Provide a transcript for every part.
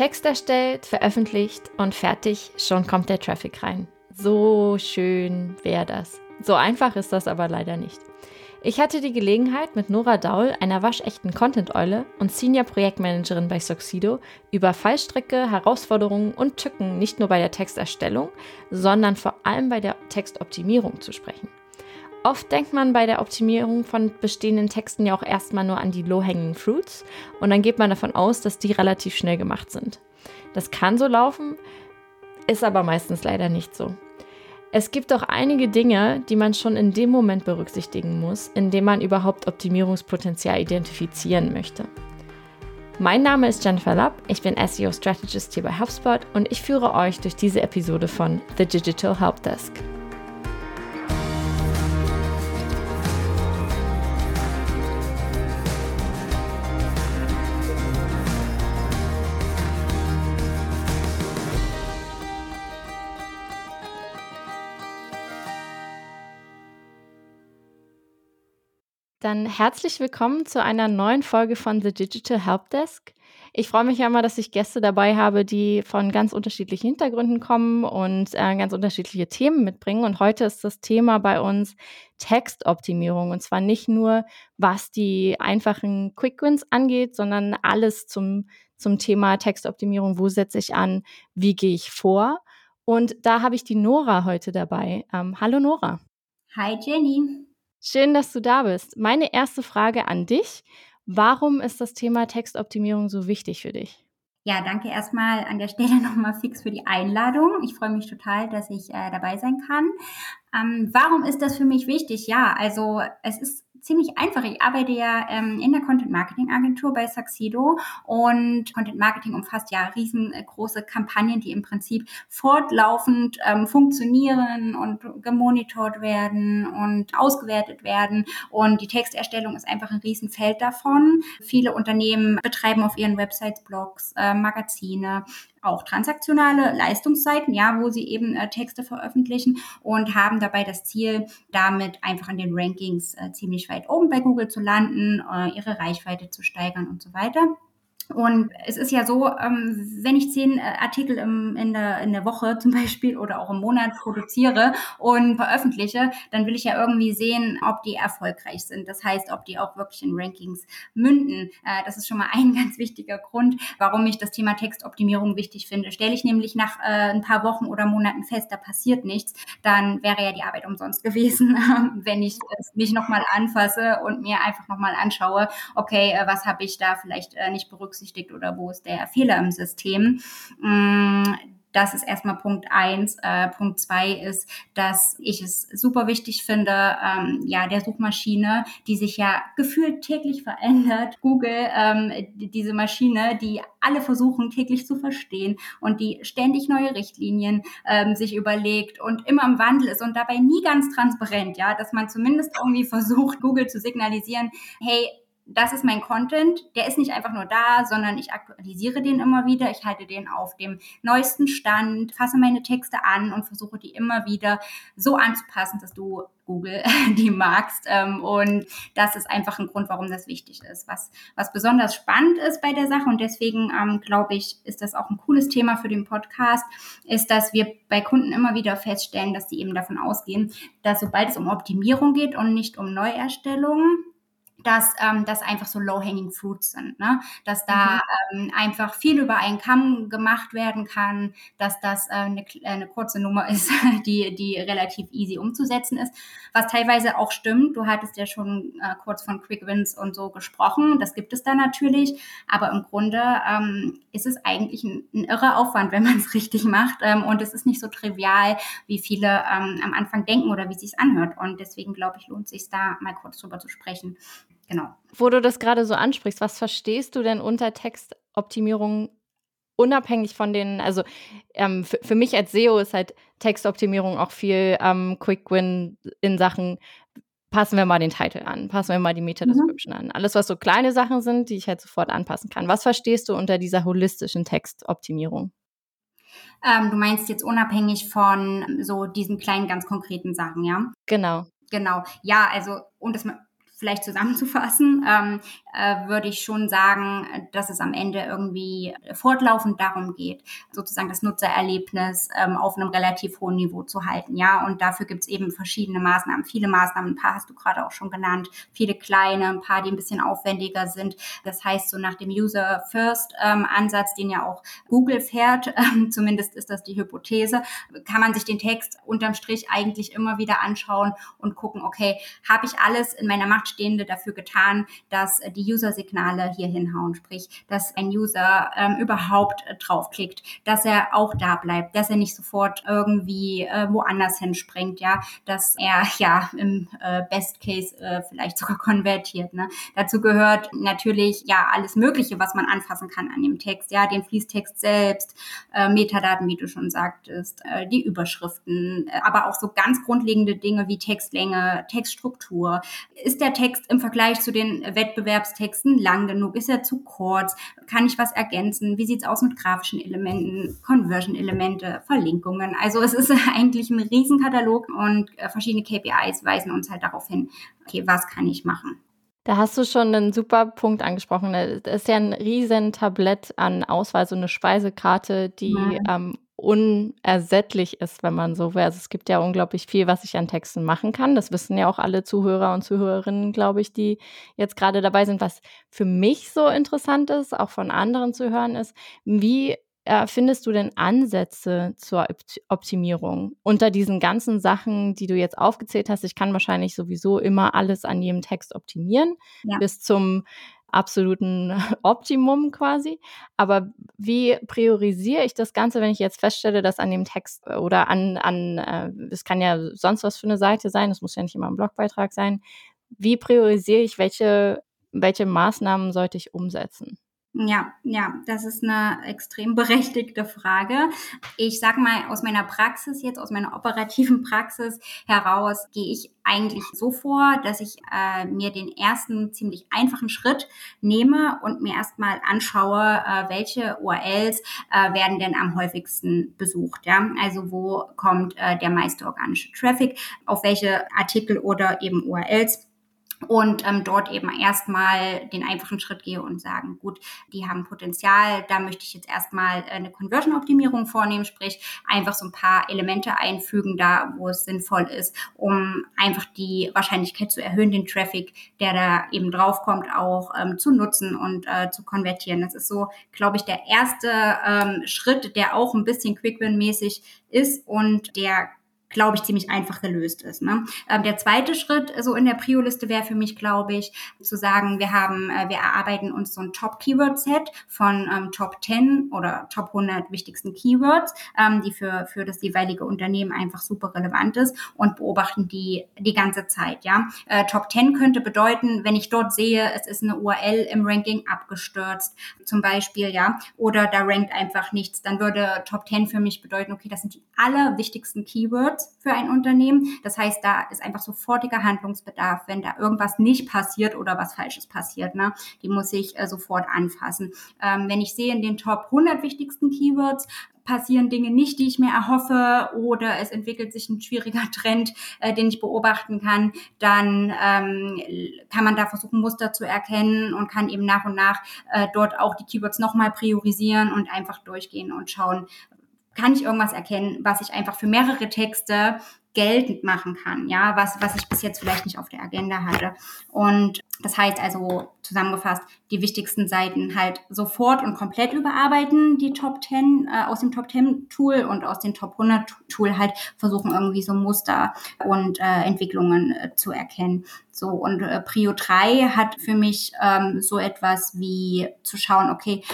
Text erstellt, veröffentlicht und fertig, schon kommt der Traffic rein. So schön wäre das. So einfach ist das aber leider nicht. Ich hatte die Gelegenheit, mit Nora Daul, einer waschechten Content-Eule und Senior-Projektmanagerin bei Soxido, über Fallstricke, Herausforderungen und Tücken nicht nur bei der Texterstellung, sondern vor allem bei der Textoptimierung zu sprechen. Oft denkt man bei der Optimierung von bestehenden Texten ja auch erstmal nur an die Low-Hanging Fruits und dann geht man davon aus, dass die relativ schnell gemacht sind. Das kann so laufen, ist aber meistens leider nicht so. Es gibt auch einige Dinge, die man schon in dem Moment berücksichtigen muss, in dem man überhaupt Optimierungspotenzial identifizieren möchte. Mein Name ist Jennifer Lapp, ich bin SEO Strategist hier bei HubSpot und ich führe euch durch diese Episode von The Digital Help Desk. Dann herzlich willkommen zu einer neuen Folge von The Digital Helpdesk. Ich freue mich ja immer, dass ich Gäste dabei habe, die von ganz unterschiedlichen Hintergründen kommen und äh, ganz unterschiedliche Themen mitbringen. Und heute ist das Thema bei uns Textoptimierung. Und zwar nicht nur, was die einfachen Quick Wins angeht, sondern alles zum, zum Thema Textoptimierung. Wo setze ich an? Wie gehe ich vor? Und da habe ich die Nora heute dabei. Ähm, hallo Nora. Hi Jenny. Schön, dass du da bist. Meine erste Frage an dich. Warum ist das Thema Textoptimierung so wichtig für dich? Ja, danke erstmal an der Stelle nochmal fix für die Einladung. Ich freue mich total, dass ich äh, dabei sein kann. Ähm, warum ist das für mich wichtig? Ja, also es ist ziemlich einfach. Ich arbeite ja ähm, in der Content Marketing Agentur bei Saxido und Content Marketing umfasst ja riesengroße Kampagnen, die im Prinzip fortlaufend ähm, funktionieren und gemonitort werden und ausgewertet werden. Und die Texterstellung ist einfach ein Riesenfeld davon. Viele Unternehmen betreiben auf ihren Websites Blogs, äh, Magazine, auch transaktionale Leistungsseiten, ja, wo sie eben äh, Texte veröffentlichen und haben dabei das Ziel, damit einfach in den Rankings äh, ziemlich weit oben bei Google zu landen, äh, ihre Reichweite zu steigern und so weiter. Und es ist ja so, ähm, wenn ich zehn äh, Artikel im, in, der, in der Woche zum Beispiel oder auch im Monat produziere und veröffentliche, dann will ich ja irgendwie sehen, ob die erfolgreich sind. Das heißt, ob die auch wirklich in Rankings münden. Äh, das ist schon mal ein ganz wichtiger Grund, warum ich das Thema Textoptimierung wichtig finde. Stelle ich nämlich nach äh, ein paar Wochen oder Monaten fest, da passiert nichts, dann wäre ja die Arbeit umsonst gewesen, wenn ich es nicht nochmal anfasse und mir einfach nochmal anschaue, okay, was habe ich da vielleicht nicht berücksichtigt berücksichtigt oder wo ist der Fehler im System. Mm, das ist erstmal Punkt eins. Äh, Punkt zwei ist, dass ich es super wichtig finde, ähm, ja, der Suchmaschine, die sich ja gefühlt täglich verändert, Google, ähm, diese Maschine, die alle versuchen täglich zu verstehen und die ständig neue Richtlinien ähm, sich überlegt und immer im Wandel ist und dabei nie ganz transparent, ja, dass man zumindest irgendwie versucht, Google zu signalisieren, hey, das ist mein Content. Der ist nicht einfach nur da, sondern ich aktualisiere den immer wieder. Ich halte den auf dem neuesten Stand, fasse meine Texte an und versuche die immer wieder so anzupassen, dass du Google die magst. Ähm, und das ist einfach ein Grund, warum das wichtig ist. Was, was besonders spannend ist bei der Sache und deswegen ähm, glaube ich, ist das auch ein cooles Thema für den Podcast, ist, dass wir bei Kunden immer wieder feststellen, dass sie eben davon ausgehen, dass sobald es um Optimierung geht und nicht um Neuerstellung, dass ähm, das einfach so low-hanging fruits sind, ne? dass da mhm. ähm, einfach viel über einen Kamm gemacht werden kann, dass das äh, eine, eine kurze Nummer ist, die, die relativ easy umzusetzen ist, was teilweise auch stimmt. Du hattest ja schon äh, kurz von Quick Wins und so gesprochen, das gibt es da natürlich, aber im Grunde ähm, ist es eigentlich ein, ein irrer Aufwand, wenn man es richtig macht ähm, und es ist nicht so trivial, wie viele ähm, am Anfang denken oder wie es sich anhört und deswegen glaube ich, lohnt sich da mal kurz drüber zu sprechen. Genau. Wo du das gerade so ansprichst, was verstehst du denn unter Textoptimierung unabhängig von den, also ähm, für, mich als SEO ist halt Textoptimierung auch viel ähm, Quick Win in Sachen, passen wir mal den Titel an, passen wir mal die Meta-Description mhm. an. Alles, was so kleine Sachen sind, die ich halt sofort anpassen kann. Was verstehst du unter dieser holistischen Textoptimierung? Ähm, du meinst jetzt unabhängig von so diesen kleinen, ganz konkreten Sachen, ja? Genau. Genau. Ja, also, und das vielleicht zusammenzufassen, ähm, äh, würde ich schon sagen, dass es am Ende irgendwie fortlaufend darum geht, sozusagen das Nutzererlebnis ähm, auf einem relativ hohen Niveau zu halten. Ja, und dafür gibt es eben verschiedene Maßnahmen, viele Maßnahmen, ein paar hast du gerade auch schon genannt, viele kleine, ein paar, die ein bisschen aufwendiger sind. Das heißt, so nach dem User-First-Ansatz, ähm, den ja auch Google fährt, äh, zumindest ist das die Hypothese, kann man sich den Text unterm Strich eigentlich immer wieder anschauen und gucken, okay, habe ich alles in meiner Macht Stehende dafür getan, dass die User-Signale hier hinhauen, sprich, dass ein User ähm, überhaupt äh, draufklickt, dass er auch da bleibt, dass er nicht sofort irgendwie äh, woanders hinspringt, ja, dass er ja im äh, Best Case äh, vielleicht sogar konvertiert. Ne? Dazu gehört natürlich ja alles Mögliche, was man anfassen kann an dem Text, ja, den Fließtext selbst, äh, Metadaten, wie du schon sagtest, äh, die Überschriften, äh, aber auch so ganz grundlegende Dinge wie Textlänge, Textstruktur. Ist der Text im Vergleich zu den Wettbewerbstexten lang genug? Ist er zu kurz? Kann ich was ergänzen? Wie sieht's aus mit grafischen Elementen, Conversion-Elemente, Verlinkungen? Also es ist eigentlich ein Riesenkatalog und äh, verschiedene KPIs weisen uns halt darauf hin, okay, was kann ich machen? Da hast du schon einen super Punkt angesprochen. Das ist ja ein riesen Tablett an Auswahl, so eine Speisekarte, die mhm. ähm, unersättlich ist, wenn man so will. Also es gibt ja unglaublich viel, was ich an Texten machen kann. Das wissen ja auch alle Zuhörer und Zuhörerinnen, glaube ich, die jetzt gerade dabei sind. Was für mich so interessant ist, auch von anderen zu hören, ist, wie äh, findest du denn Ansätze zur Optimierung unter diesen ganzen Sachen, die du jetzt aufgezählt hast? Ich kann wahrscheinlich sowieso immer alles an jedem Text optimieren, ja. bis zum absoluten Optimum quasi. Aber wie priorisiere ich das Ganze, wenn ich jetzt feststelle, dass an dem Text oder an, an äh, es kann ja sonst was für eine Seite sein, es muss ja nicht immer ein Blogbeitrag sein. Wie priorisiere ich, welche, welche Maßnahmen sollte ich umsetzen? Ja, ja, das ist eine extrem berechtigte Frage. Ich sag mal, aus meiner Praxis jetzt, aus meiner operativen Praxis heraus, gehe ich eigentlich so vor, dass ich äh, mir den ersten ziemlich einfachen Schritt nehme und mir erstmal anschaue, äh, welche URLs äh, werden denn am häufigsten besucht. Ja? Also wo kommt äh, der meiste organische Traffic, auf welche Artikel oder eben URLs und ähm, dort eben erstmal den einfachen Schritt gehe und sagen, gut, die haben Potenzial, da möchte ich jetzt erstmal eine Conversion-Optimierung vornehmen, sprich einfach so ein paar Elemente einfügen, da wo es sinnvoll ist, um einfach die Wahrscheinlichkeit zu erhöhen, den Traffic, der da eben draufkommt, auch ähm, zu nutzen und äh, zu konvertieren. Das ist so, glaube ich, der erste ähm, Schritt, der auch ein bisschen Quick-Win-mäßig ist und der glaube ich, ziemlich einfach gelöst ist. Ne? Ähm, der zweite Schritt so in der Prio-Liste wäre für mich, glaube ich, zu sagen, wir haben, äh, wir erarbeiten uns so ein Top-Keyword-Set von ähm, Top 10 oder Top 100 wichtigsten Keywords, ähm, die für, für das jeweilige Unternehmen einfach super relevant ist und beobachten die die ganze Zeit. Ja, äh, Top 10 könnte bedeuten, wenn ich dort sehe, es ist eine URL im Ranking abgestürzt, zum Beispiel, ja, oder da rankt einfach nichts, dann würde Top 10 für mich bedeuten, okay, das sind die allerwichtigsten Keywords für ein Unternehmen. Das heißt, da ist einfach sofortiger Handlungsbedarf, wenn da irgendwas nicht passiert oder was Falsches passiert. Ne? Die muss ich äh, sofort anfassen. Ähm, wenn ich sehe in den Top 100 wichtigsten Keywords, passieren Dinge nicht, die ich mir erhoffe, oder es entwickelt sich ein schwieriger Trend, äh, den ich beobachten kann, dann ähm, kann man da versuchen, Muster zu erkennen und kann eben nach und nach äh, dort auch die Keywords nochmal priorisieren und einfach durchgehen und schauen, kann ich irgendwas erkennen, was ich einfach für mehrere Texte geltend machen kann, ja, was, was ich bis jetzt vielleicht nicht auf der Agenda hatte. Und das heißt also zusammengefasst, die wichtigsten Seiten halt sofort und komplett überarbeiten, die Top 10 äh, aus dem Top 10 Tool und aus dem Top 100 Tool halt versuchen irgendwie so Muster und äh, Entwicklungen äh, zu erkennen. So und äh, Prio 3 hat für mich ähm, so etwas wie zu schauen, okay,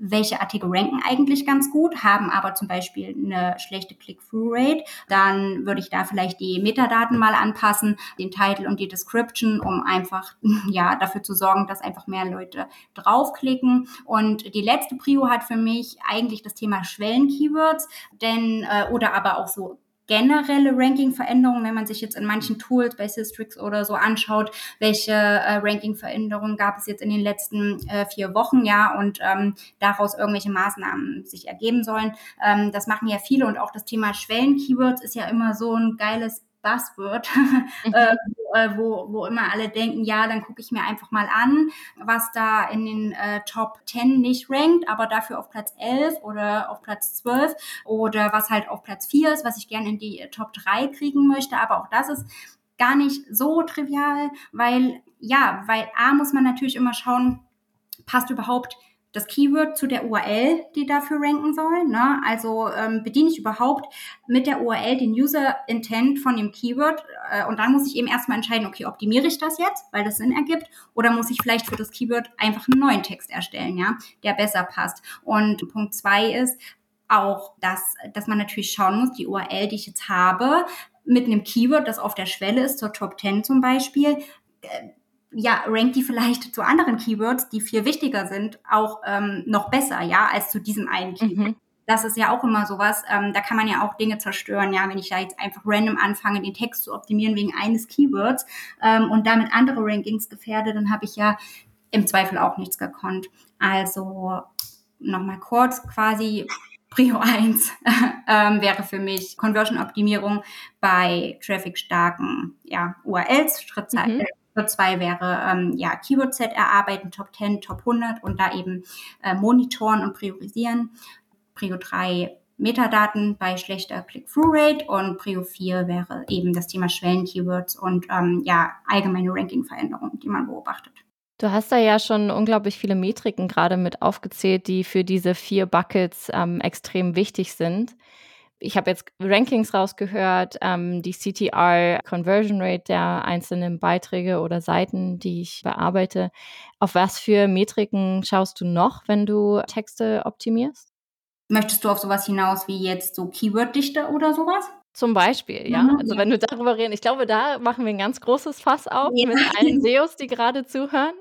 welche Artikel ranken eigentlich ganz gut, haben aber zum Beispiel eine schlechte Click-Through-Rate, dann würde ich da vielleicht die Metadaten mal anpassen, den Titel und die Description, um einfach ja dafür zu sorgen, dass einfach mehr Leute draufklicken. Und die letzte Prio hat für mich eigentlich das Thema Schwellen-Keywords, denn äh, oder aber auch so generelle Ranking-Veränderungen, wenn man sich jetzt in manchen Tools bei Systrix oder so anschaut, welche äh, Ranking-Veränderungen gab es jetzt in den letzten äh, vier Wochen, ja, und ähm, daraus irgendwelche Maßnahmen sich ergeben sollen. Ähm, das machen ja viele und auch das Thema Schwellen-Keywords ist ja immer so ein geiles Buzzword, äh, äh, wo, wo immer alle denken, ja, dann gucke ich mir einfach mal an, was da in den äh, Top 10 nicht rankt, aber dafür auf Platz 11 oder auf Platz 12 oder was halt auf Platz 4 ist, was ich gerne in die Top 3 kriegen möchte. Aber auch das ist gar nicht so trivial, weil ja, weil A muss man natürlich immer schauen, passt überhaupt das Keyword zu der URL, die dafür ranken soll. Ne? Also ähm, bediene ich überhaupt mit der URL den User Intent von dem Keyword äh, und dann muss ich eben erstmal entscheiden, okay, optimiere ich das jetzt, weil das Sinn ergibt, oder muss ich vielleicht für das Keyword einfach einen neuen Text erstellen, ja, der besser passt. Und Punkt zwei ist auch, dass, dass man natürlich schauen muss, die URL, die ich jetzt habe, mit einem Keyword, das auf der Schwelle ist, zur Top 10 zum Beispiel, äh, ja, rankt die vielleicht zu anderen Keywords, die viel wichtiger sind, auch ähm, noch besser, ja, als zu diesem einen Keyword. Mhm. Das ist ja auch immer sowas, ähm, da kann man ja auch Dinge zerstören, ja, wenn ich da jetzt einfach random anfange, den Text zu optimieren wegen eines Keywords ähm, und damit andere Rankings gefährde, dann habe ich ja im Zweifel auch nichts gekonnt. Also nochmal kurz quasi Prio 1 ähm, wäre für mich Conversion-Optimierung bei traffic-starken ja, URLs. Schritt, mhm. Schritt 2 wäre ähm, ja, Keyword-Set erarbeiten, Top 10, Top 100 und da eben äh, monitoren und priorisieren. Prio 3 Metadaten bei schlechter Click-Through-Rate und Prio 4 wäre eben das Thema Schwellen-Keywords und ähm, ja, allgemeine Ranking-Veränderungen, die man beobachtet. Du hast da ja schon unglaublich viele Metriken gerade mit aufgezählt, die für diese vier Buckets ähm, extrem wichtig sind. Ich habe jetzt Rankings rausgehört, ähm, die CTR, Conversion Rate der einzelnen Beiträge oder Seiten, die ich bearbeite. Auf was für Metriken schaust du noch, wenn du Texte optimierst? Möchtest du auf sowas hinaus wie jetzt so Keyworddichte oder sowas? Zum Beispiel, ja. Mhm, also wenn du darüber reden, ich glaube, da machen wir ein ganz großes Fass auf ja. mit allen SEOs, die gerade zuhören.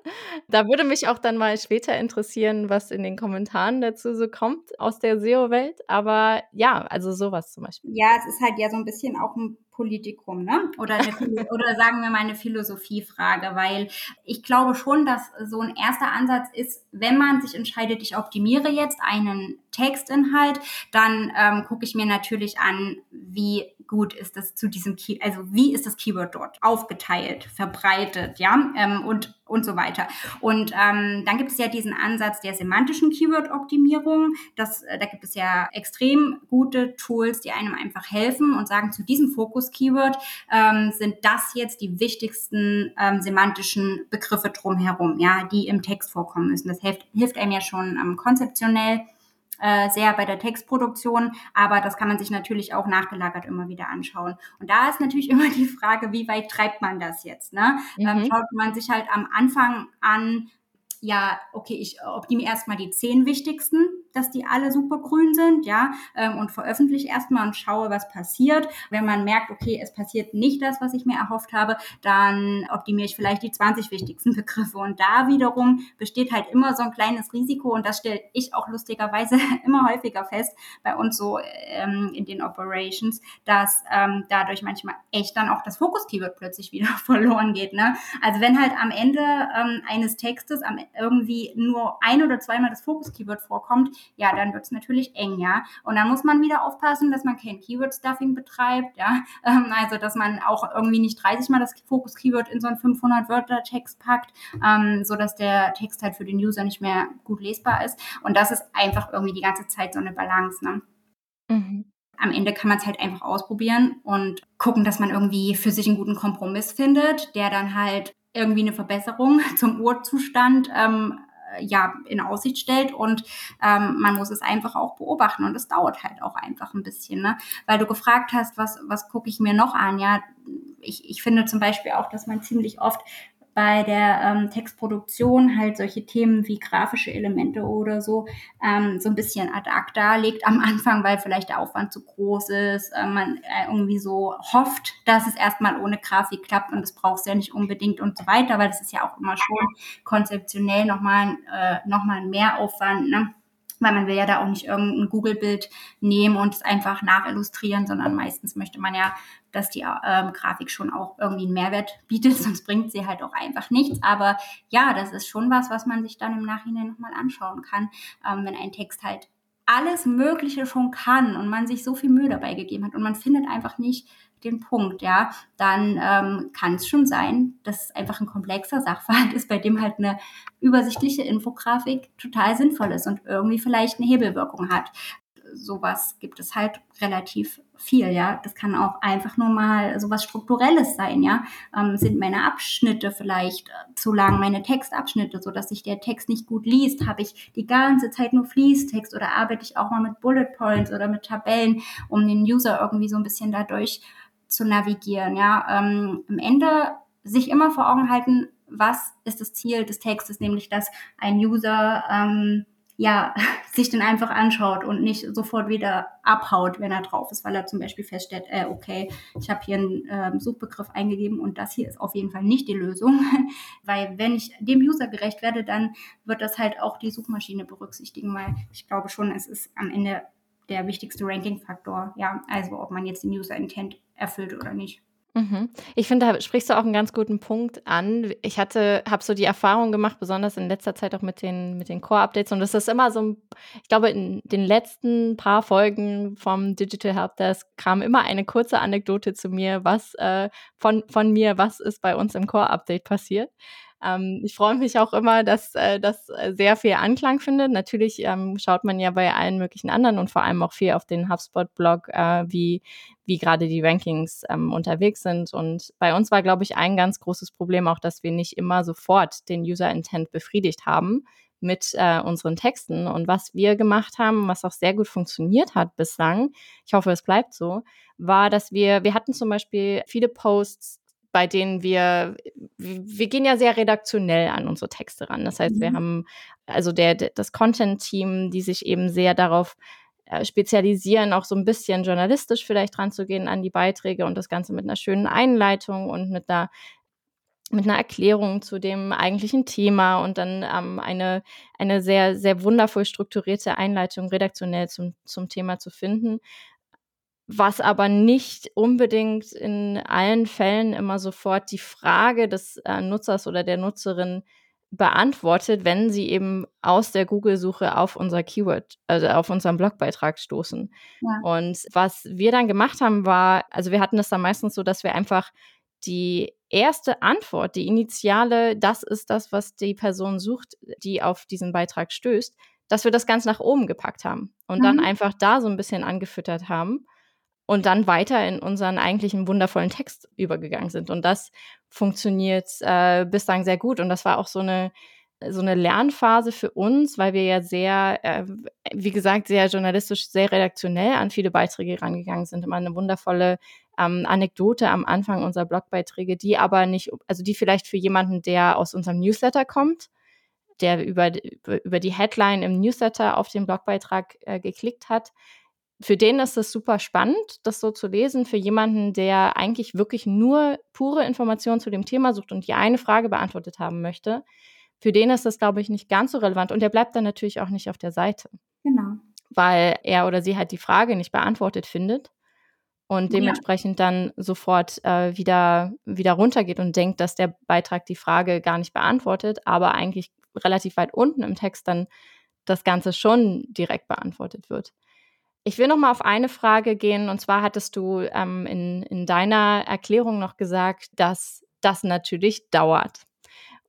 Da würde mich auch dann mal später interessieren, was in den Kommentaren dazu so kommt aus der SEO-Welt. Aber ja, also sowas zum Beispiel. Ja, es ist halt ja so ein bisschen auch ein Politikum, ne? Oder, eine, oder sagen wir mal eine Philosophiefrage, weil ich glaube schon, dass so ein erster Ansatz ist, wenn man sich entscheidet, ich optimiere jetzt einen Textinhalt, dann ähm, gucke ich mir natürlich an, wie gut ist das zu diesem Key, also wie ist das Keyword dort aufgeteilt, verbreitet, ja, ähm, und und so weiter. Und ähm, dann gibt es ja diesen Ansatz der semantischen Keyword-Optimierung. Das, äh, da gibt es ja extrem gute Tools, die einem einfach helfen und sagen, zu diesem Fokus-Keyword ähm, sind das jetzt die wichtigsten ähm, semantischen Begriffe drumherum, ja, die im Text vorkommen müssen. Das hilft, hilft einem ja schon ähm, konzeptionell äh, sehr bei der Textproduktion, aber das kann man sich natürlich auch nachgelagert immer wieder anschauen. Und da ist natürlich immer die Frage, wie weit treibt man das jetzt? Ne? Ähm, mhm. Ähm, schaut man sich halt am Anfang an, ja, okay, ich optimiere erstmal die zehn wichtigsten dass die alle super grün sind, ja, ähm, und veröffentliche erstmal und schaue, was passiert. Wenn man merkt, okay, es passiert nicht das, was ich mir erhofft habe, dann optimiere ich vielleicht die 20 wichtigsten Begriffe. Und da wiederum besteht halt immer so ein kleines Risiko und das stelle ich auch lustigerweise immer häufiger fest bei uns so ähm, in den Operations, dass ähm, dadurch manchmal echt dann auch das Fokus-Keyword plötzlich wieder verloren geht. Ne? Also wenn halt am Ende ähm, eines Textes am, irgendwie nur ein oder zweimal das Fokus-Keyword vorkommt, ja, dann wird es natürlich eng, ja. Und dann muss man wieder aufpassen, dass man kein Keyword-Stuffing betreibt, ja. Ähm, also, dass man auch irgendwie nicht 30 Mal das Fokus-Keyword in so einen 500-Wörter-Text packt, ähm, so dass der Text halt für den User nicht mehr gut lesbar ist. Und das ist einfach irgendwie die ganze Zeit so eine Balance, ne? Mhm am Ende kann man es halt einfach ausprobieren und gucken, dass man irgendwie für sich einen guten Kompromiss findet, der dann halt irgendwie eine Verbesserung zum Urzustand ähm, ja in Aussicht stellt und ähm, man muss es einfach auch beobachten und es dauert halt auch einfach ein bisschen, ne? Weil du gefragt hast, was was gucke ich mir noch an? Ja, ich, ich finde zum Beispiel auch, dass man ziemlich oft bei der ähm, Textproduktion halt solche Themen wie grafische Elemente oder so ähm, so ein bisschen ad acta legt am Anfang, weil vielleicht der Aufwand zu groß ist, äh, man äh, irgendwie so hofft, dass es erstmal ohne Grafik klappt und das braucht es ja nicht unbedingt und so weiter, weil das ist ja auch immer schon konzeptionell nochmal äh, noch ein Mehraufwand, ne? weil man will ja da auch nicht irgendein Google-Bild nehmen und es einfach nachillustrieren, sondern meistens möchte man ja, dass die ähm, Grafik schon auch irgendwie einen Mehrwert bietet, sonst bringt sie halt auch einfach nichts. Aber ja, das ist schon was, was man sich dann im Nachhinein nochmal anschauen kann, ähm, wenn ein Text halt alles Mögliche schon kann und man sich so viel Mühe dabei gegeben hat und man findet einfach nicht den Punkt, ja, dann ähm, kann es schon sein, dass es einfach ein komplexer Sachverhalt ist, bei dem halt eine übersichtliche Infografik total sinnvoll ist und irgendwie vielleicht eine Hebelwirkung hat sowas gibt es halt relativ viel, ja. Das kann auch einfach nur mal sowas Strukturelles sein, ja. Ähm, sind meine Abschnitte vielleicht äh, zu lang, meine Textabschnitte, so dass sich der Text nicht gut liest? Habe ich die ganze Zeit nur Fließtext oder arbeite ich auch mal mit Bullet Points oder mit Tabellen, um den User irgendwie so ein bisschen dadurch zu navigieren, ja. Ähm, am Ende sich immer vor Augen halten, was ist das Ziel des Textes, nämlich dass ein User ähm, ja, sich den einfach anschaut und nicht sofort wieder abhaut, wenn er drauf ist, weil er zum Beispiel feststellt, äh, okay, ich habe hier einen äh, Suchbegriff eingegeben und das hier ist auf jeden Fall nicht die Lösung, weil wenn ich dem User gerecht werde, dann wird das halt auch die Suchmaschine berücksichtigen, weil ich glaube schon, es ist am Ende der wichtigste Ranking-Faktor, ja, also ob man jetzt den User-Intent erfüllt oder nicht. Mhm. Ich finde, da sprichst du auch einen ganz guten Punkt an. Ich hatte, habe so die Erfahrung gemacht, besonders in letzter Zeit auch mit den, mit den Core-Updates. Und das ist immer so, ich glaube, in den letzten paar Folgen vom Digital Helpdesk kam immer eine kurze Anekdote zu mir, was äh, von, von mir, was ist bei uns im Core-Update passiert. Ähm, ich freue mich auch immer, dass äh, das äh, sehr viel Anklang findet. Natürlich ähm, schaut man ja bei allen möglichen anderen und vor allem auch viel auf den HubSpot-Blog, äh, wie, wie gerade die Rankings ähm, unterwegs sind. Und bei uns war, glaube ich, ein ganz großes Problem auch, dass wir nicht immer sofort den User-Intent befriedigt haben mit äh, unseren Texten. Und was wir gemacht haben, was auch sehr gut funktioniert hat bislang, ich hoffe, es bleibt so, war, dass wir, wir hatten zum Beispiel viele Posts, bei denen wir, wir gehen ja sehr redaktionell an unsere Texte ran. Das heißt, mhm. wir haben also der, das Content-Team, die sich eben sehr darauf spezialisieren, auch so ein bisschen journalistisch vielleicht ranzugehen an die Beiträge und das Ganze mit einer schönen Einleitung und mit einer mit einer Erklärung zu dem eigentlichen Thema und dann ähm, eine, eine sehr, sehr wundervoll strukturierte Einleitung redaktionell zum, zum Thema zu finden. Was aber nicht unbedingt in allen Fällen immer sofort die Frage des äh, Nutzers oder der Nutzerin beantwortet, wenn sie eben aus der Google-Suche auf unser Keyword, also auf unseren Blogbeitrag stoßen. Ja. Und was wir dann gemacht haben, war, also wir hatten das dann meistens so, dass wir einfach die erste Antwort, die initiale, das ist das, was die Person sucht, die auf diesen Beitrag stößt, dass wir das ganz nach oben gepackt haben und mhm. dann einfach da so ein bisschen angefüttert haben und dann weiter in unseren eigentlichen wundervollen Text übergegangen sind. Und das funktioniert äh, bislang sehr gut. Und das war auch so eine, so eine Lernphase für uns, weil wir ja sehr, äh, wie gesagt, sehr journalistisch, sehr redaktionell an viele Beiträge rangegangen sind. Immer eine wundervolle ähm, Anekdote am Anfang unserer Blogbeiträge, die aber nicht, also die vielleicht für jemanden, der aus unserem Newsletter kommt, der über, über die Headline im Newsletter auf den Blogbeitrag äh, geklickt hat, für den ist es super spannend, das so zu lesen. Für jemanden, der eigentlich wirklich nur pure Informationen zu dem Thema sucht und die eine Frage beantwortet haben möchte, für den ist das, glaube ich, nicht ganz so relevant. Und der bleibt dann natürlich auch nicht auf der Seite. Genau. Weil er oder sie halt die Frage nicht beantwortet findet und dementsprechend ja. dann sofort äh, wieder, wieder runtergeht und denkt, dass der Beitrag die Frage gar nicht beantwortet, aber eigentlich relativ weit unten im Text dann das Ganze schon direkt beantwortet wird. Ich will noch mal auf eine Frage gehen. Und zwar hattest du ähm, in, in deiner Erklärung noch gesagt, dass das natürlich dauert.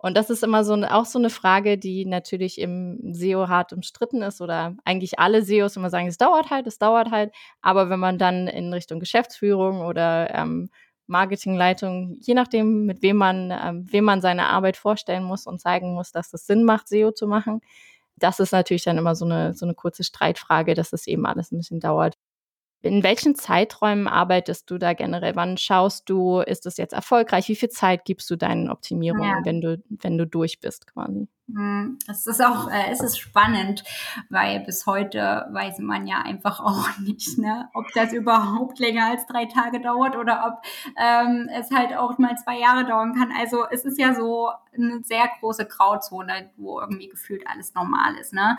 Und das ist immer so auch so eine Frage, die natürlich im SEO hart umstritten ist oder eigentlich alle SEOs immer sagen, es dauert halt, es dauert halt. Aber wenn man dann in Richtung Geschäftsführung oder ähm, Marketingleitung, je nachdem, mit wem man, ähm, wem man seine Arbeit vorstellen muss und zeigen muss, dass es Sinn macht, SEO zu machen, das ist natürlich dann immer so eine, so eine kurze Streitfrage, dass es eben alles ein bisschen dauert. In welchen Zeiträumen arbeitest du da generell? Wann schaust du, ist das jetzt erfolgreich? Wie viel Zeit gibst du deinen Optimierungen, ja. wenn du, wenn du durch bist quasi? Hm, es ist auch, äh, es ist spannend, weil bis heute weiß man ja einfach auch nicht, ne, ob das überhaupt länger als drei Tage dauert oder ob ähm, es halt auch mal zwei Jahre dauern kann. Also es ist ja so eine sehr große Grauzone, wo irgendwie gefühlt alles normal ist, ne?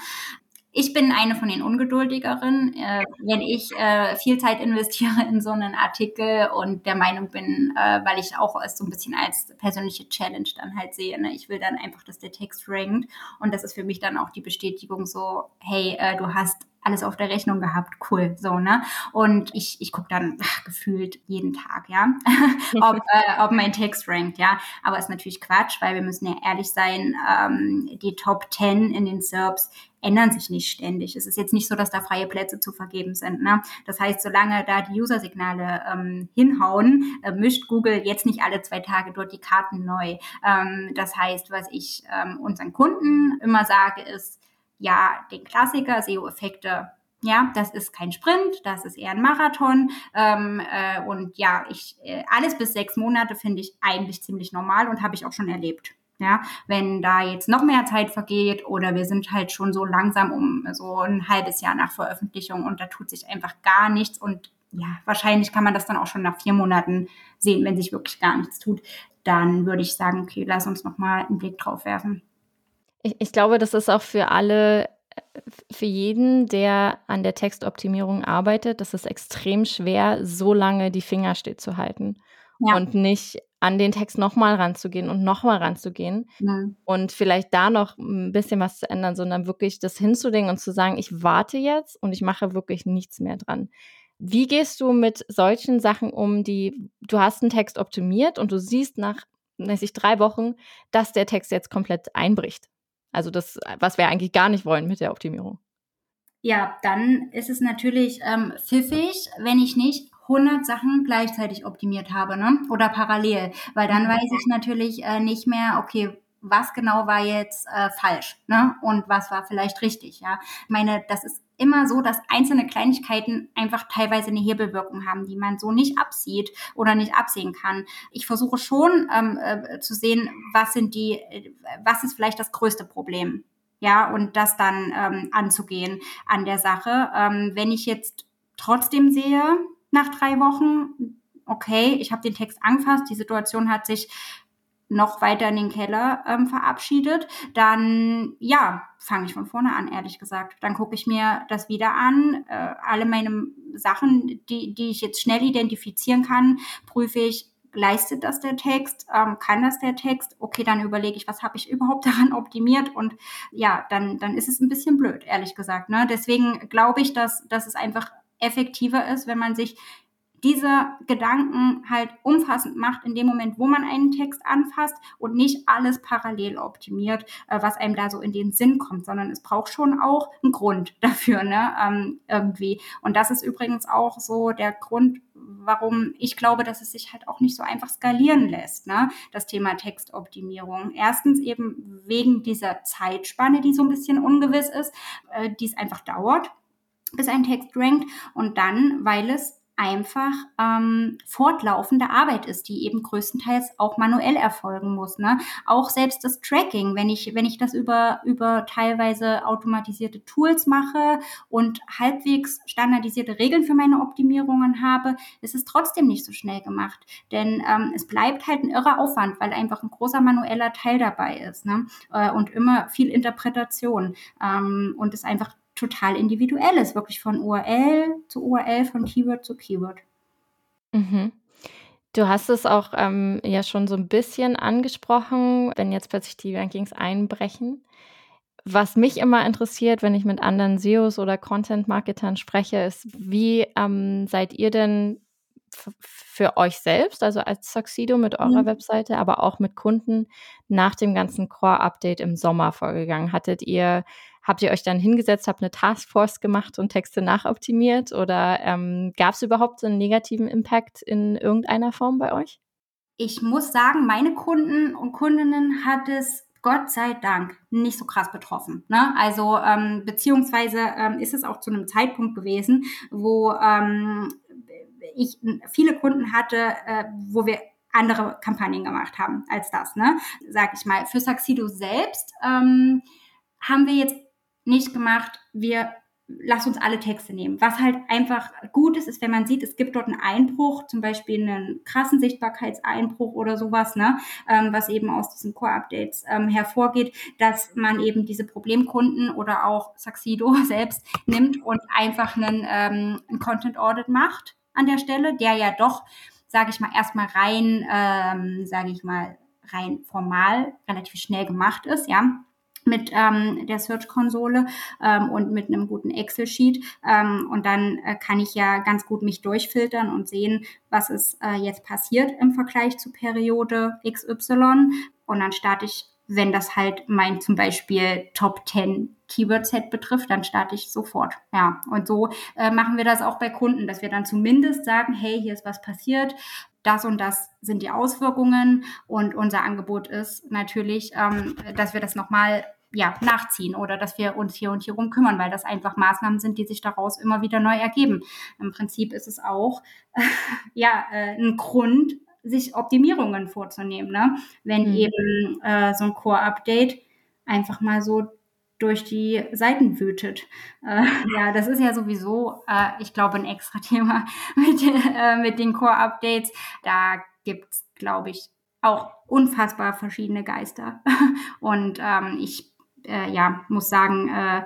Ich bin eine von den Ungeduldigeren. Äh, wenn ich äh, viel Zeit investiere in so einen Artikel und der Meinung bin, äh, weil ich auch es so ein bisschen als persönliche Challenge dann halt sehe, ne? ich will dann einfach, dass der Text rankt. Und das ist für mich dann auch die Bestätigung so, hey, äh, du hast alles auf der Rechnung gehabt, cool, so, ne? Und ich, ich gucke dann ach, gefühlt jeden Tag, ja, ob, äh, ob mein Text rankt, ja. Aber ist natürlich Quatsch, weil wir müssen ja ehrlich sein, ähm, die Top 10 in den SERPs ändern sich nicht ständig. Es ist jetzt nicht so, dass da freie Plätze zu vergeben sind. Ne? Das heißt, solange da die User-Signale ähm, hinhauen, äh, mischt Google jetzt nicht alle zwei Tage dort die Karten neu. Ähm, das heißt, was ich ähm, unseren Kunden immer sage, ist, ja, den Klassiker, SEO-Effekte ja, das ist kein Sprint, das ist eher ein Marathon. Ähm, äh, und ja, ich äh, alles bis sechs Monate finde ich eigentlich ziemlich normal und habe ich auch schon erlebt. Ja, wenn da jetzt noch mehr Zeit vergeht oder wir sind halt schon so langsam um so ein halbes Jahr nach Veröffentlichung und da tut sich einfach gar nichts und ja, wahrscheinlich kann man das dann auch schon nach vier Monaten sehen, wenn sich wirklich gar nichts tut. Dann würde ich sagen, okay, lass uns noch mal einen Blick drauf werfen. Ich, ich glaube, das ist auch für alle für jeden, der an der Textoptimierung arbeitet, das ist extrem schwer, so lange die Finger stillzuhalten ja. und nicht an den Text nochmal ranzugehen und nochmal ranzugehen ja. und vielleicht da noch ein bisschen was zu ändern, sondern wirklich das hinzulegen und zu sagen, ich warte jetzt und ich mache wirklich nichts mehr dran. Wie gehst du mit solchen Sachen um, die du hast einen Text optimiert und du siehst nach, ich, drei Wochen, dass der Text jetzt komplett einbricht? Also das, was wir eigentlich gar nicht wollen mit der Optimierung. Ja, dann ist es natürlich ähm, pfiffig, wenn ich nicht 100 Sachen gleichzeitig optimiert habe, ne? Oder parallel, weil dann weiß ich natürlich äh, nicht mehr, okay, was genau war jetzt äh, falsch, ne? Und was war vielleicht richtig, ja? Ich meine, das ist immer so, dass einzelne Kleinigkeiten einfach teilweise eine Hebelwirkung haben, die man so nicht absieht oder nicht absehen kann. Ich versuche schon ähm, äh, zu sehen, was sind die, äh, was ist vielleicht das größte Problem, ja, und das dann ähm, anzugehen an der Sache. Ähm, wenn ich jetzt trotzdem sehe, nach drei Wochen, okay, ich habe den Text angefasst, die Situation hat sich noch weiter in den Keller ähm, verabschiedet, dann ja, fange ich von vorne an, ehrlich gesagt. Dann gucke ich mir das wieder an. Äh, alle meine Sachen, die, die ich jetzt schnell identifizieren kann, prüfe ich, leistet das der Text, ähm, kann das der Text, okay, dann überlege ich, was habe ich überhaupt daran optimiert und ja, dann, dann ist es ein bisschen blöd, ehrlich gesagt. Ne? Deswegen glaube ich, dass, dass es einfach effektiver ist, wenn man sich diese Gedanken halt umfassend macht in dem Moment, wo man einen Text anfasst und nicht alles parallel optimiert, äh, was einem da so in den Sinn kommt, sondern es braucht schon auch einen Grund dafür, ne, ähm, irgendwie. Und das ist übrigens auch so der Grund, warum ich glaube, dass es sich halt auch nicht so einfach skalieren lässt, ne? das Thema Textoptimierung. Erstens eben wegen dieser Zeitspanne, die so ein bisschen ungewiss ist, äh, die es einfach dauert bis ein Text rankt und dann, weil es einfach ähm, fortlaufende Arbeit ist, die eben größtenteils auch manuell erfolgen muss. Ne? Auch selbst das Tracking, wenn ich, wenn ich das über, über teilweise automatisierte Tools mache und halbwegs standardisierte Regeln für meine Optimierungen habe, ist es trotzdem nicht so schnell gemacht. Denn ähm, es bleibt halt ein irrer Aufwand, weil einfach ein großer manueller Teil dabei ist ne? Äh, und immer viel Interpretation ähm, und es einfach total individuell ist, wirklich von URL zu URL, von Keyword zu Keyword. Mhm. Du hast es auch ähm, ja schon so ein bisschen angesprochen, wenn jetzt plötzlich die Rankings einbrechen. Was mich immer interessiert, wenn ich mit anderen SEOs oder Content-Marketern spreche, ist, wie ähm, seid ihr denn für euch selbst, also als Succedo mit eurer mhm. Webseite, aber auch mit Kunden nach dem ganzen Core-Update im Sommer vorgegangen? Hattet ihr Habt ihr euch dann hingesetzt, habt eine Taskforce gemacht und Texte nachoptimiert oder ähm, gab es überhaupt einen negativen Impact in irgendeiner Form bei euch? Ich muss sagen, meine Kunden und Kundinnen hat es Gott sei Dank nicht so krass betroffen. Ne? Also ähm, beziehungsweise ähm, ist es auch zu einem Zeitpunkt gewesen, wo ähm, ich viele Kunden hatte, äh, wo wir andere Kampagnen gemacht haben als das, ne? Sag ich mal. Für Saxido selbst ähm, haben wir jetzt nicht gemacht, wir lass uns alle Texte nehmen. Was halt einfach gut ist, ist, wenn man sieht, es gibt dort einen Einbruch, zum Beispiel einen krassen Sichtbarkeitseinbruch oder sowas, ne, ähm, was eben aus diesen Core-Updates ähm, hervorgeht, dass man eben diese Problemkunden oder auch Saxido selbst nimmt und einfach einen, ähm, einen Content-Audit macht an der Stelle, der ja doch, sage ich mal, erstmal rein, ähm, sage ich mal, rein formal relativ schnell gemacht ist, ja mit ähm, der Search-Konsole ähm, und mit einem guten Excel-Sheet. Ähm, und dann äh, kann ich ja ganz gut mich durchfiltern und sehen, was ist äh, jetzt passiert im Vergleich zu Periode XY. Und dann starte ich, wenn das halt mein zum Beispiel Top 10 Keyword-Set betrifft, dann starte ich sofort. Ja, und so äh, machen wir das auch bei Kunden, dass wir dann zumindest sagen, hey, hier ist was passiert, das und das sind die Auswirkungen und unser Angebot ist natürlich, ähm, dass wir das nochmal ja, nachziehen oder dass wir uns hier und hier rum kümmern, weil das einfach Maßnahmen sind, die sich daraus immer wieder neu ergeben. Im Prinzip ist es auch äh, ja äh, ein Grund, sich Optimierungen vorzunehmen, ne? wenn mhm. eben äh, so ein Core-Update einfach mal so durch die Seiten wütet. Äh, ja, das ist ja sowieso, äh, ich glaube, ein extra Thema mit, äh, mit den Core-Updates. Da gibt's, glaube ich, auch unfassbar verschiedene Geister. Und ähm, ich äh, ja, muss sagen, äh,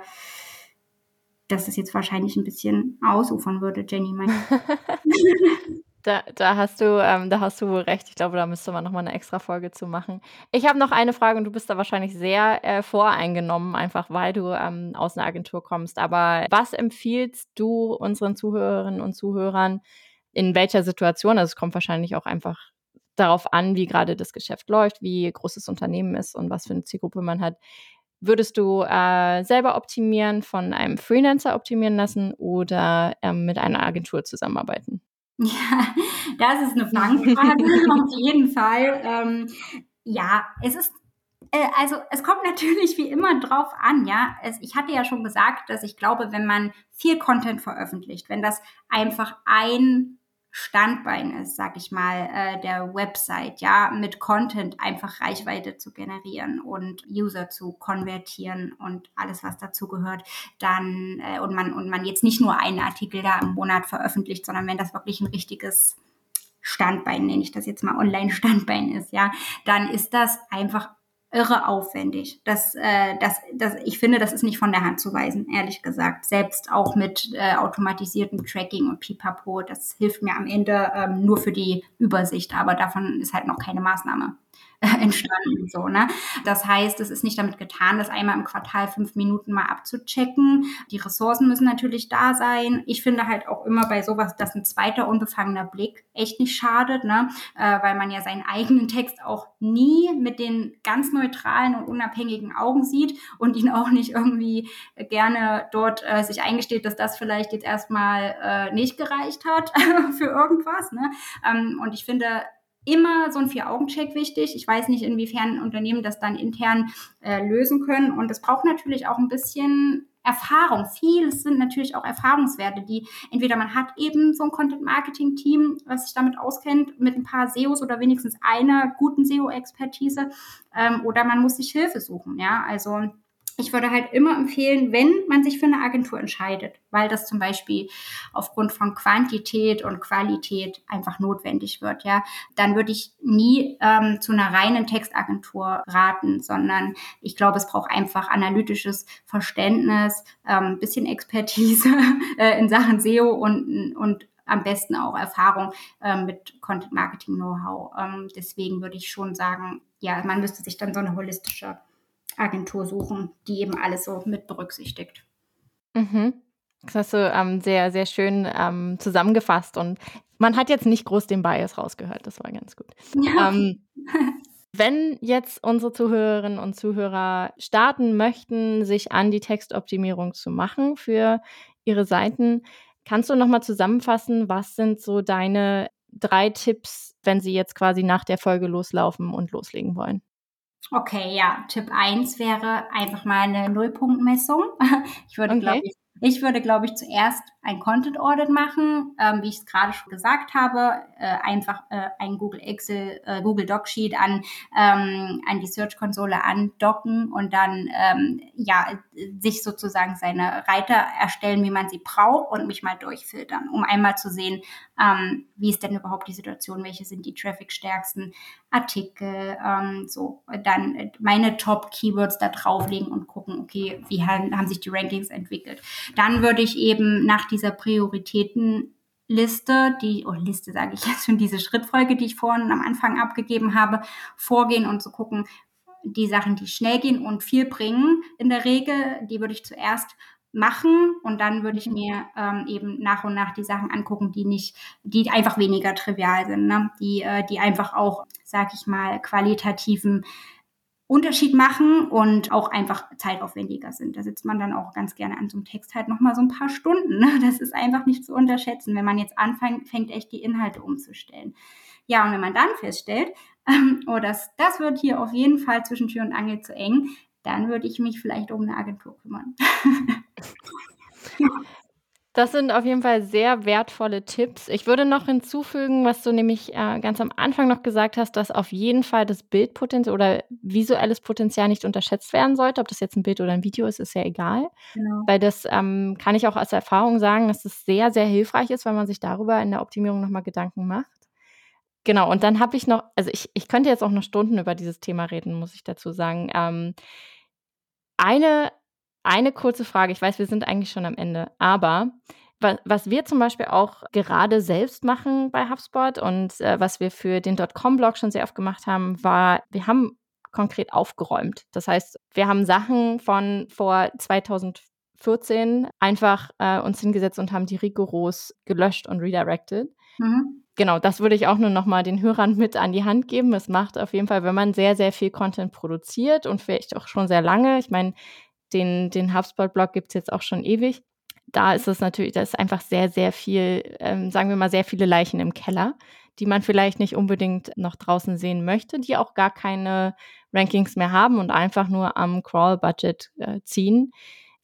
dass es jetzt wahrscheinlich ein bisschen ausufern würde, Jenny. Da, da, hast du, ähm, da hast du wohl recht. Ich glaube, da müsste man nochmal eine extra Folge zu machen. Ich habe noch eine Frage und du bist da wahrscheinlich sehr äh, voreingenommen, einfach weil du ähm, aus einer Agentur kommst. Aber was empfiehlst du unseren Zuhörerinnen und Zuhörern in welcher Situation? Also es kommt wahrscheinlich auch einfach darauf an, wie gerade das Geschäft läuft, wie groß das Unternehmen ist und was für eine Zielgruppe man hat. Würdest du äh, selber optimieren, von einem Freelancer optimieren lassen oder ähm, mit einer Agentur zusammenarbeiten? Ja, das ist eine Fangfrage, auf jeden Fall. Ähm, ja, es ist äh, also es kommt natürlich wie immer drauf an, ja. Es, ich hatte ja schon gesagt, dass ich glaube, wenn man viel Content veröffentlicht, wenn das einfach ein Standbein ist, sag ich mal, äh, der Website, ja, mit Content einfach Reichweite zu generieren und User zu konvertieren und alles, was dazu gehört, dann äh, und man und man jetzt nicht nur einen Artikel da im Monat veröffentlicht, sondern wenn das wirklich ein richtiges Standbein, nenne ich das jetzt mal Online-Standbein ist, ja, dann ist das einfach irre aufwendig. Das, äh, das, das, ich finde, das ist nicht von der Hand zu weisen, ehrlich gesagt. Selbst auch mit äh, automatisiertem Tracking und Pipapo, das hilft mir am Ende ähm, nur für die Übersicht, aber davon ist halt noch keine Maßnahme entstanden. So, ne? Das heißt, es ist nicht damit getan, das einmal im Quartal fünf Minuten mal abzuchecken. Die Ressourcen müssen natürlich da sein. Ich finde halt auch immer bei sowas, dass ein zweiter unbefangener Blick echt nicht schadet, ne? Äh, weil man ja seinen eigenen Text auch nie mit den ganz neutralen und unabhängigen Augen sieht und ihn auch nicht irgendwie gerne dort äh, sich eingesteht, dass das vielleicht jetzt erstmal äh, nicht gereicht hat für irgendwas. Ne? Ähm, und ich finde, immer so ein Vier-Augen-Check wichtig. Ich weiß nicht, inwiefern Unternehmen das dann intern äh, lösen können. Und es braucht natürlich auch ein bisschen Erfahrung. Viel sind natürlich auch Erfahrungswerte, die entweder man hat eben so ein Content-Marketing-Team, was sich damit auskennt, mit ein paar SEOs oder wenigstens einer guten SEO-Expertise, ähm, oder man muss sich Hilfe suchen. Ja, also ich würde halt immer empfehlen, wenn man sich für eine Agentur entscheidet, weil das zum Beispiel aufgrund von Quantität und Qualität einfach notwendig wird, ja, dann würde ich nie ähm, zu einer reinen Textagentur raten, sondern ich glaube, es braucht einfach analytisches Verständnis, ähm, bisschen Expertise äh, in Sachen SEO und, und am besten auch Erfahrung äh, mit Content Marketing Know-how. Ähm, deswegen würde ich schon sagen, ja, man müsste sich dann so eine holistische Agentur suchen, die eben alles so mit berücksichtigt. Mhm. Das hast du ähm, sehr, sehr schön ähm, zusammengefasst und man hat jetzt nicht groß den Bias rausgehört, das war ganz gut. Ja. Ähm, wenn jetzt unsere Zuhörerinnen und Zuhörer starten möchten, sich an die Textoptimierung zu machen für ihre Seiten, kannst du nochmal zusammenfassen, was sind so deine drei Tipps, wenn sie jetzt quasi nach der Folge loslaufen und loslegen wollen? Okay, ja. Tipp 1 wäre einfach mal eine Nullpunktmessung. Ich würde, okay. glaube ich, ich würde, glaube ich, zuerst ein Content Audit machen, ähm, wie ich es gerade schon gesagt habe, äh, einfach äh, ein Google Excel, äh, Google Doc Sheet an ähm, an die Search Konsole andocken und dann ähm, ja sich sozusagen seine Reiter erstellen, wie man sie braucht und mich mal durchfiltern, um einmal zu sehen, ähm, wie ist denn überhaupt die Situation, welche sind die Traffic-stärksten Artikel, ähm, so dann meine Top Keywords da drauflegen und gucken, okay, wie haben, haben sich die Rankings entwickelt. Dann würde ich eben nach dieser Prioritätenliste, die, oh Liste sage ich jetzt schon, diese Schrittfolge, die ich vorhin am Anfang abgegeben habe, vorgehen und zu gucken, die Sachen, die schnell gehen und viel bringen in der Regel, die würde ich zuerst machen und dann würde ich mir ähm, eben nach und nach die Sachen angucken, die nicht, die einfach weniger trivial sind, ne? die, äh, die einfach auch, sag ich mal, qualitativen Unterschied machen und auch einfach zeitaufwendiger sind. Da sitzt man dann auch ganz gerne an so einem Text halt nochmal so ein paar Stunden. Ne? Das ist einfach nicht zu unterschätzen, wenn man jetzt anfängt, fängt echt die Inhalte umzustellen. Ja, und wenn man dann feststellt, ähm, oh, das, das wird hier auf jeden Fall zwischen Tür und Angel zu eng, dann würde ich mich vielleicht um eine Agentur kümmern. Das sind auf jeden Fall sehr wertvolle Tipps. Ich würde noch hinzufügen, was du nämlich äh, ganz am Anfang noch gesagt hast, dass auf jeden Fall das Bildpotenzial oder visuelles Potenzial nicht unterschätzt werden sollte. Ob das jetzt ein Bild oder ein Video ist, ist ja egal. Genau. Weil das ähm, kann ich auch aus Erfahrung sagen, dass es sehr, sehr hilfreich ist, wenn man sich darüber in der Optimierung nochmal Gedanken macht. Genau, und dann habe ich noch, also ich, ich könnte jetzt auch noch Stunden über dieses Thema reden, muss ich dazu sagen. Ähm, eine eine kurze Frage. Ich weiß, wir sind eigentlich schon am Ende, aber was wir zum Beispiel auch gerade selbst machen bei HubSpot und äh, was wir für den .com-Blog schon sehr oft gemacht haben, war, wir haben konkret aufgeräumt. Das heißt, wir haben Sachen von vor 2014 einfach äh, uns hingesetzt und haben die rigoros gelöscht und redirected. Mhm. Genau, das würde ich auch nur noch mal den Hörern mit an die Hand geben. Es macht auf jeden Fall, wenn man sehr, sehr viel Content produziert und vielleicht auch schon sehr lange. Ich meine, den, den HubSpot-Blog gibt es jetzt auch schon ewig. Da ist es natürlich, da ist einfach sehr, sehr viel, ähm, sagen wir mal, sehr viele Leichen im Keller, die man vielleicht nicht unbedingt noch draußen sehen möchte, die auch gar keine Rankings mehr haben und einfach nur am Crawl-Budget äh, ziehen.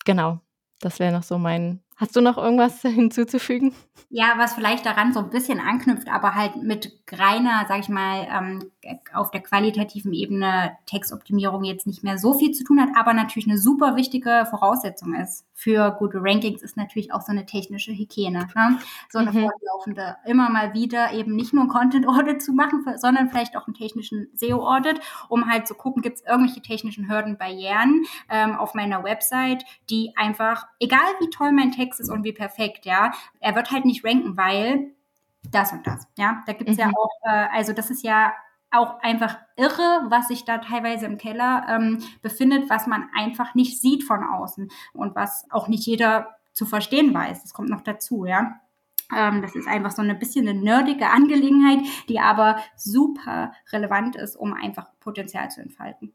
Genau, das wäre noch so mein, Hast du noch irgendwas hinzuzufügen? Ja, was vielleicht daran so ein bisschen anknüpft, aber halt mit reiner, sag ich mal, ähm, auf der qualitativen Ebene Textoptimierung jetzt nicht mehr so viel zu tun hat, aber natürlich eine super wichtige Voraussetzung ist für gute Rankings, ist natürlich auch so eine technische Hygiene. Ne? So eine mhm. fortlaufende, immer mal wieder eben nicht nur ein Content-Audit zu machen, sondern vielleicht auch einen technischen SEO-Audit, um halt zu gucken, gibt es irgendwelche technischen Hürden, Barrieren ähm, auf meiner Website, die einfach, egal wie toll mein Text ist und wie perfekt, ja, er wird halt nicht ranken, weil das und das, ja, da gibt's mhm. ja auch, äh, also das ist ja auch einfach irre, was sich da teilweise im Keller ähm, befindet, was man einfach nicht sieht von außen und was auch nicht jeder zu verstehen weiß. Das kommt noch dazu, ja. Ähm, das ist einfach so ein bisschen eine nerdige Angelegenheit, die aber super relevant ist, um einfach Potenzial zu entfalten.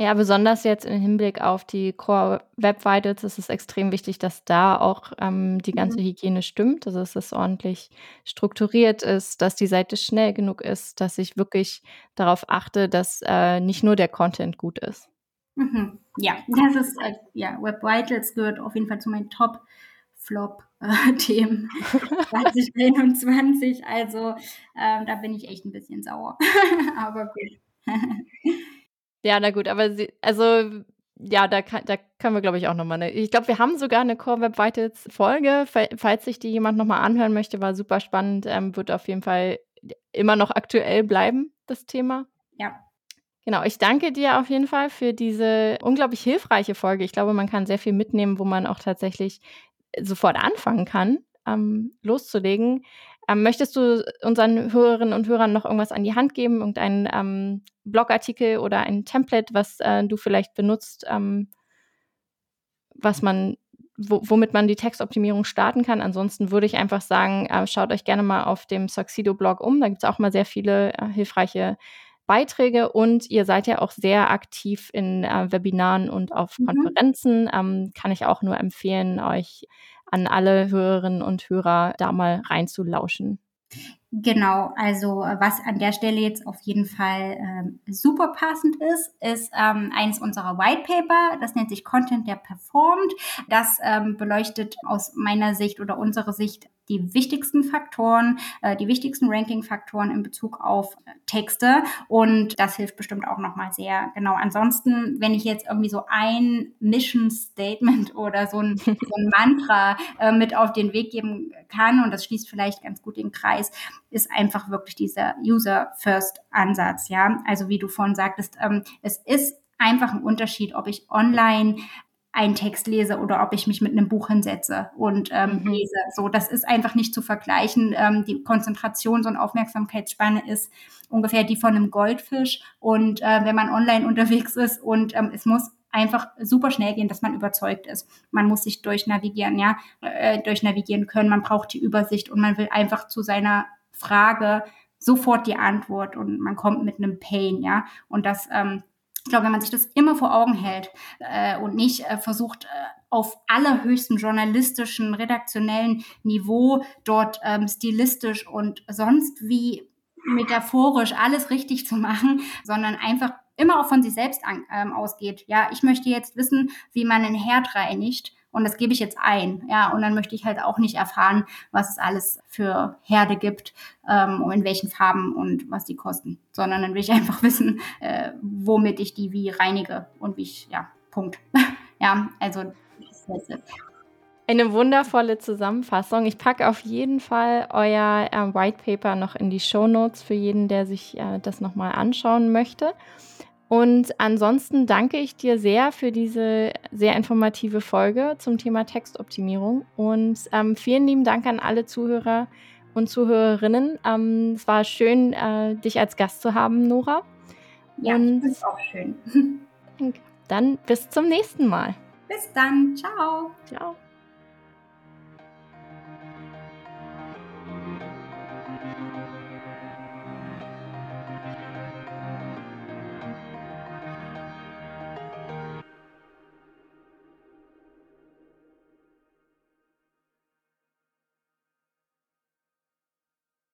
Ja, besonders jetzt im Hinblick auf die Core Web Vitals ist es extrem wichtig, dass da auch ähm, die ganze mhm. Hygiene stimmt, also dass es ordentlich strukturiert ist, dass die Seite schnell genug ist, dass ich wirklich darauf achte, dass äh, nicht nur der Content gut ist. Mhm. Ja, das ist, äh, ja, Web Vitals gehört auf jeden Fall zu meinen Top Flop-Themen äh, 2021. Also äh, da bin ich echt ein bisschen sauer. Aber gut. Ja, na gut, aber sie, also ja, da, kann, da können wir, glaube ich, auch nochmal. Ne, ich glaube, wir haben sogar eine Core Web Vitals Folge, falls sich die jemand nochmal anhören möchte, war super spannend, ähm, wird auf jeden Fall immer noch aktuell bleiben, das Thema. Ja. Genau, ich danke dir auf jeden Fall für diese unglaublich hilfreiche Folge. Ich glaube, man kann sehr viel mitnehmen, wo man auch tatsächlich sofort anfangen kann, ähm, loszulegen. Ähm, möchtest du unseren Hörerinnen und Hörern noch irgendwas an die Hand geben, irgendeinen ähm, Blogartikel oder ein Template, was äh, du vielleicht benutzt, ähm, was man, wo, womit man die Textoptimierung starten kann? Ansonsten würde ich einfach sagen, äh, schaut euch gerne mal auf dem Succedo-Blog um. Da gibt es auch mal sehr viele äh, hilfreiche Beiträge und ihr seid ja auch sehr aktiv in äh, Webinaren und auf mhm. Konferenzen. Ähm, kann ich auch nur empfehlen, euch an alle Hörerinnen und Hörer da mal reinzulauschen. Genau, also äh, was an der Stelle jetzt auf jeden Fall ähm, super passend ist, ist ähm, eines unserer White Paper, das nennt sich Content, der performt. Das ähm, beleuchtet aus meiner Sicht oder unserer Sicht die wichtigsten Faktoren, äh, die wichtigsten Ranking-Faktoren in Bezug auf äh, Texte. Und das hilft bestimmt auch nochmal sehr. Genau. Ansonsten, wenn ich jetzt irgendwie so ein Mission Statement oder so ein, so ein Mantra äh, mit auf den Weg geben kann, und das schließt vielleicht ganz gut den Kreis, ist einfach wirklich dieser User-First-Ansatz. Ja, also wie du vorhin sagtest, ähm, es ist einfach ein Unterschied, ob ich online einen Text lese oder ob ich mich mit einem Buch hinsetze und ähm, mhm. lese. So, das ist einfach nicht zu vergleichen. Ähm, die Konzentrations- und Aufmerksamkeitsspanne ist ungefähr die von einem Goldfisch. Und äh, wenn man online unterwegs ist und ähm, es muss einfach super schnell gehen, dass man überzeugt ist. Man muss sich durchnavigieren, ja, äh, durchnavigieren können. Man braucht die Übersicht und man will einfach zu seiner Frage sofort die Antwort und man kommt mit einem Pain, ja. Und das, ähm, ich glaube, wenn man sich das immer vor Augen hält äh, und nicht äh, versucht, äh, auf allerhöchstem journalistischen, redaktionellen Niveau dort ähm, stilistisch und sonst wie metaphorisch alles richtig zu machen, sondern einfach immer auch von sich selbst an, ähm, ausgeht. Ja, ich möchte jetzt wissen, wie man einen Herd reinigt und das gebe ich jetzt ein. Ja, und dann möchte ich halt auch nicht erfahren, was es alles für Herde gibt ähm, und in welchen Farben und was die kosten, sondern dann will ich einfach wissen, äh, womit ich die wie reinige und wie ich, ja, Punkt. ja, also das ist. Eine wundervolle Zusammenfassung. Ich packe auf jeden Fall euer äh, White Paper noch in die Show Notes für jeden, der sich äh, das nochmal anschauen möchte. Und ansonsten danke ich dir sehr für diese sehr informative Folge zum Thema Textoptimierung. Und ähm, vielen lieben Dank an alle Zuhörer und Zuhörerinnen. Ähm, es war schön, äh, dich als Gast zu haben, Nora. Ja, und ist auch schön. Dann bis zum nächsten Mal. Bis dann. Ciao. Ciao.